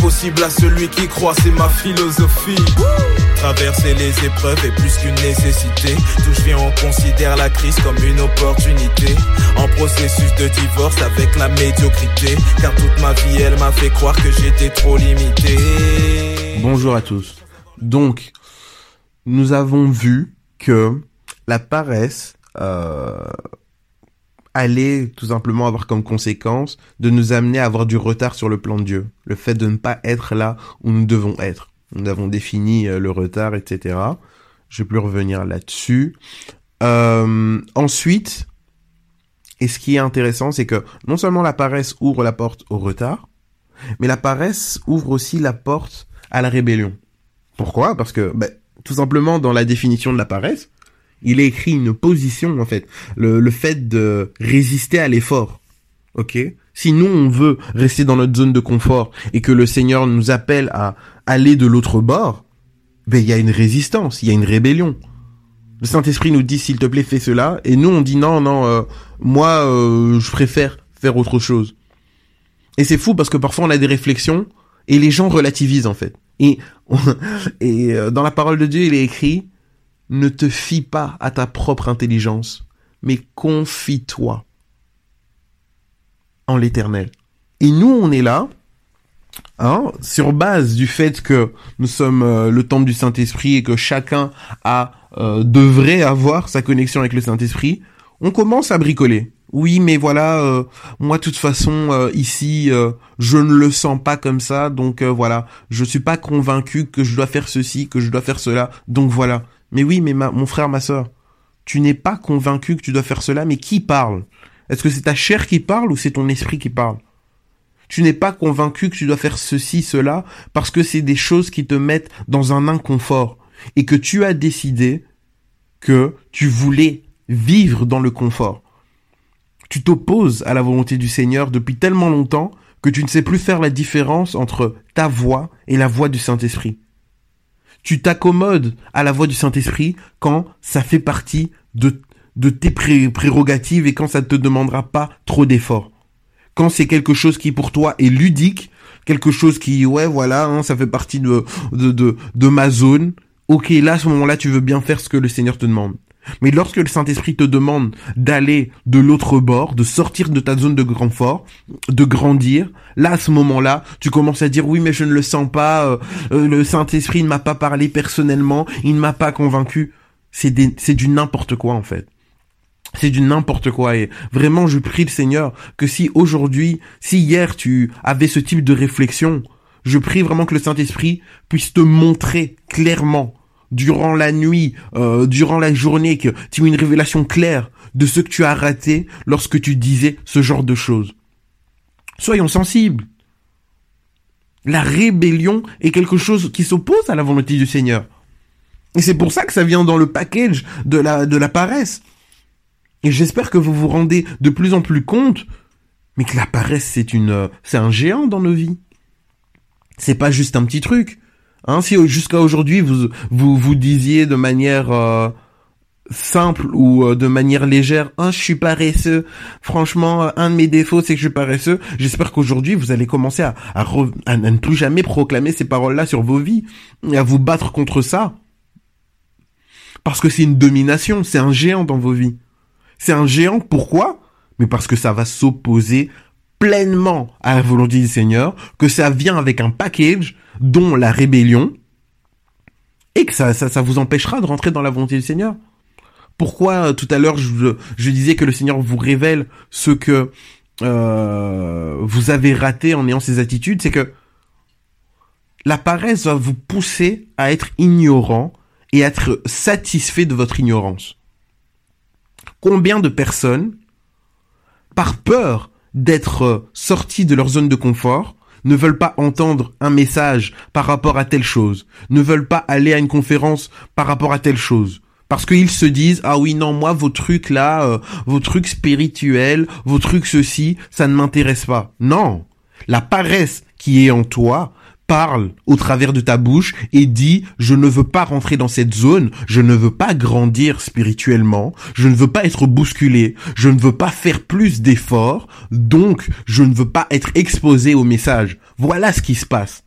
possible à celui qui croit, c'est ma philosophie. Traverser les épreuves est plus qu'une nécessité. Tout je viens, on considère la crise comme une opportunité. En processus de divorce avec la médiocrité. Car toute ma vie, elle m'a fait croire que j'étais trop limité. Bonjour à tous. Donc, nous avons vu que la paresse euh, allait tout simplement avoir comme conséquence de nous amener à avoir du retard sur le plan de Dieu. Le fait de ne pas être là où nous devons être. Nous avons défini euh, le retard, etc. Je vais plus revenir là-dessus. Euh, ensuite, et ce qui est intéressant, c'est que non seulement la paresse ouvre la porte au retard, mais la paresse ouvre aussi la porte à la rébellion. Pourquoi? Parce que, ben, tout simplement, dans la définition de la paresse, il est écrit une position, en fait. Le, le fait de résister à l'effort. Ok? Si nous, on veut rester dans notre zone de confort et que le Seigneur nous appelle à aller de l'autre bord, ben, il y a une résistance, il y a une rébellion. Le Saint-Esprit nous dit, s'il te plaît, fais cela. Et nous, on dit, non, non, euh, moi, euh, je préfère faire autre chose. Et c'est fou parce que parfois, on a des réflexions et les gens relativisent, en fait. Et, et euh, dans la parole de Dieu, il est écrit, ne te fie pas à ta propre intelligence, mais confie-toi en l'éternel. Et nous, on est là, hein, sur base du fait que nous sommes euh, le temple du Saint-Esprit et que chacun a euh, devrait avoir sa connexion avec le Saint-Esprit, on commence à bricoler. Oui, mais voilà, euh, moi, de toute façon, euh, ici, euh, je ne le sens pas comme ça, donc voilà, je suis pas convaincu que je dois faire ceci, que je dois faire cela, donc voilà. Mais oui, mais ma, mon frère, ma sœur, tu n'es pas convaincu que tu dois faire cela, mais qui parle? Est-ce que c'est ta chair qui parle ou c'est ton esprit qui parle? Tu n'es pas convaincu que tu dois faire ceci, cela, parce que c'est des choses qui te mettent dans un inconfort, et que tu as décidé que tu voulais vivre dans le confort. Tu t'opposes à la volonté du Seigneur depuis tellement longtemps que tu ne sais plus faire la différence entre ta voix et la voix du Saint-Esprit. Tu t'accommodes à la voix du Saint-Esprit quand ça fait partie de, tes prérogatives et quand ça ne te demandera pas trop d'efforts. Quand c'est quelque chose qui pour toi est ludique, quelque chose qui, ouais, voilà, hein, ça fait partie de, de ma zone, ok, là, à ce moment-là, tu veux bien faire ce que le Seigneur te demande. Mais lorsque le Saint-Esprit te demande d'aller de l'autre bord, de sortir de ta zone de confort, de grandir, là, à ce moment-là, tu commences à dire oui, mais je ne le sens pas, euh, euh, le Saint-Esprit ne m'a pas parlé personnellement, il ne m'a pas convaincu. C'est du n'importe quoi, en fait. C'est du n'importe quoi et vraiment je prie le Seigneur que si aujourd'hui, si hier tu avais ce type de réflexion, je prie vraiment que le Saint-Esprit puisse te montrer clairement durant la nuit, euh, durant la journée, que tu as une révélation claire de ce que tu as raté lorsque tu disais ce genre de choses. Soyons sensibles. La rébellion est quelque chose qui s'oppose à la volonté du Seigneur. Et c'est pour ça que ça vient dans le package de la, de la paresse. Et j'espère que vous vous rendez de plus en plus compte, mais que la paresse c'est une, c'est un géant dans nos vies. C'est pas juste un petit truc. Hein, si jusqu'à aujourd'hui vous, vous vous disiez de manière euh, simple ou euh, de manière légère, ah, je suis paresseux. Franchement, euh, un de mes défauts, c'est que je suis paresseux. J'espère qu'aujourd'hui vous allez commencer à, à, à, ne plus jamais proclamer ces paroles-là sur vos vies et à vous battre contre ça. Parce que c'est une domination, c'est un géant dans vos vies. C'est un géant, pourquoi? Mais parce que ça va s'opposer pleinement à la volonté du Seigneur, que ça vient avec un package dont la rébellion, et que ça, ça, ça vous empêchera de rentrer dans la volonté du Seigneur. Pourquoi tout à l'heure je, je disais que le Seigneur vous révèle ce que euh, vous avez raté en ayant ces attitudes, c'est que la paresse va vous pousser à être ignorant et à être satisfait de votre ignorance. Combien de personnes, par peur d'être sortis de leur zone de confort, ne veulent pas entendre un message par rapport à telle chose, ne veulent pas aller à une conférence par rapport à telle chose. Parce qu'ils se disent, ah oui, non, moi, vos trucs là, euh, vos trucs spirituels, vos trucs ceci, ça ne m'intéresse pas. Non. La paresse qui est en toi parle au travers de ta bouche et dit je ne veux pas rentrer dans cette zone, je ne veux pas grandir spirituellement, je ne veux pas être bousculé, je ne veux pas faire plus d'efforts, donc je ne veux pas être exposé au message. Voilà ce qui se passe.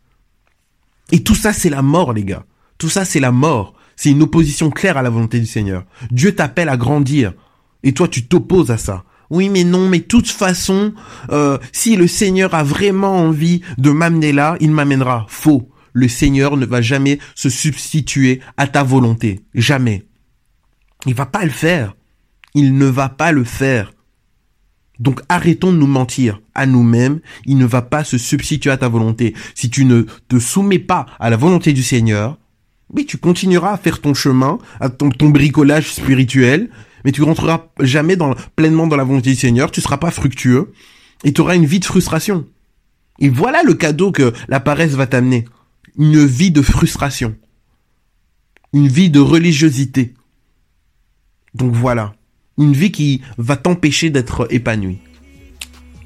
Et tout ça c'est la mort les gars. Tout ça c'est la mort. C'est une opposition claire à la volonté du Seigneur. Dieu t'appelle à grandir et toi tu t'opposes à ça. Oui, mais non, mais toute façon, euh, si le Seigneur a vraiment envie de m'amener là, il m'amènera. Faux. Le Seigneur ne va jamais se substituer à ta volonté. Jamais. Il va pas le faire. Il ne va pas le faire. Donc arrêtons de nous mentir à nous-mêmes. Il ne va pas se substituer à ta volonté. Si tu ne te soumets pas à la volonté du Seigneur, oui, tu continueras à faire ton chemin, à ton, ton bricolage spirituel, mais tu rentreras jamais pleinement dans la volonté du Seigneur, tu seras pas fructueux, et tu auras une vie de frustration. Et voilà le cadeau que la paresse va t'amener. Une vie de frustration. Une vie de religiosité. Donc voilà. Une vie qui va t'empêcher d'être épanoui.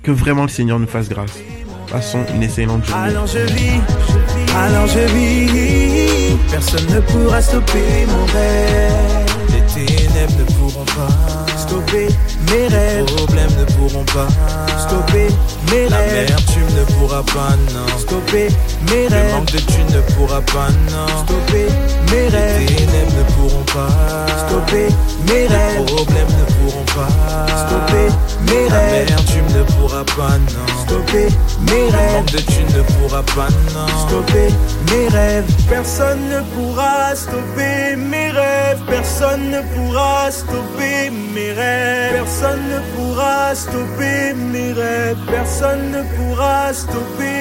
Que vraiment le Seigneur nous fasse grâce. Passons une excellente journée. Alors je vis, alors je vis. Personne ne pourra stopper mon rêve. Ténèbres ne pourront pas Stopper mes rêves. Les problèmes ne pourront pas Stopper mes La rêves. tu ne pourra pas, non Stopper mes Le rêves. manque de thunes ne pourra pas, non Stopper mes Les rêves. ténèbres ne pourront pas Stopper mes Les rêves. problèmes ne pourront pas Stopper mes La rêves. tu ne pourra pas, non Stopper mes Le rêves. de thunes ne pourra pas, non Stopper mes rêves. Personne ne pourra stopper mes rêves. Personne ne pourra stopper mes rêves. Personne ne pourra stopper mes rêves. Personne ne pourra stopper mes rêves.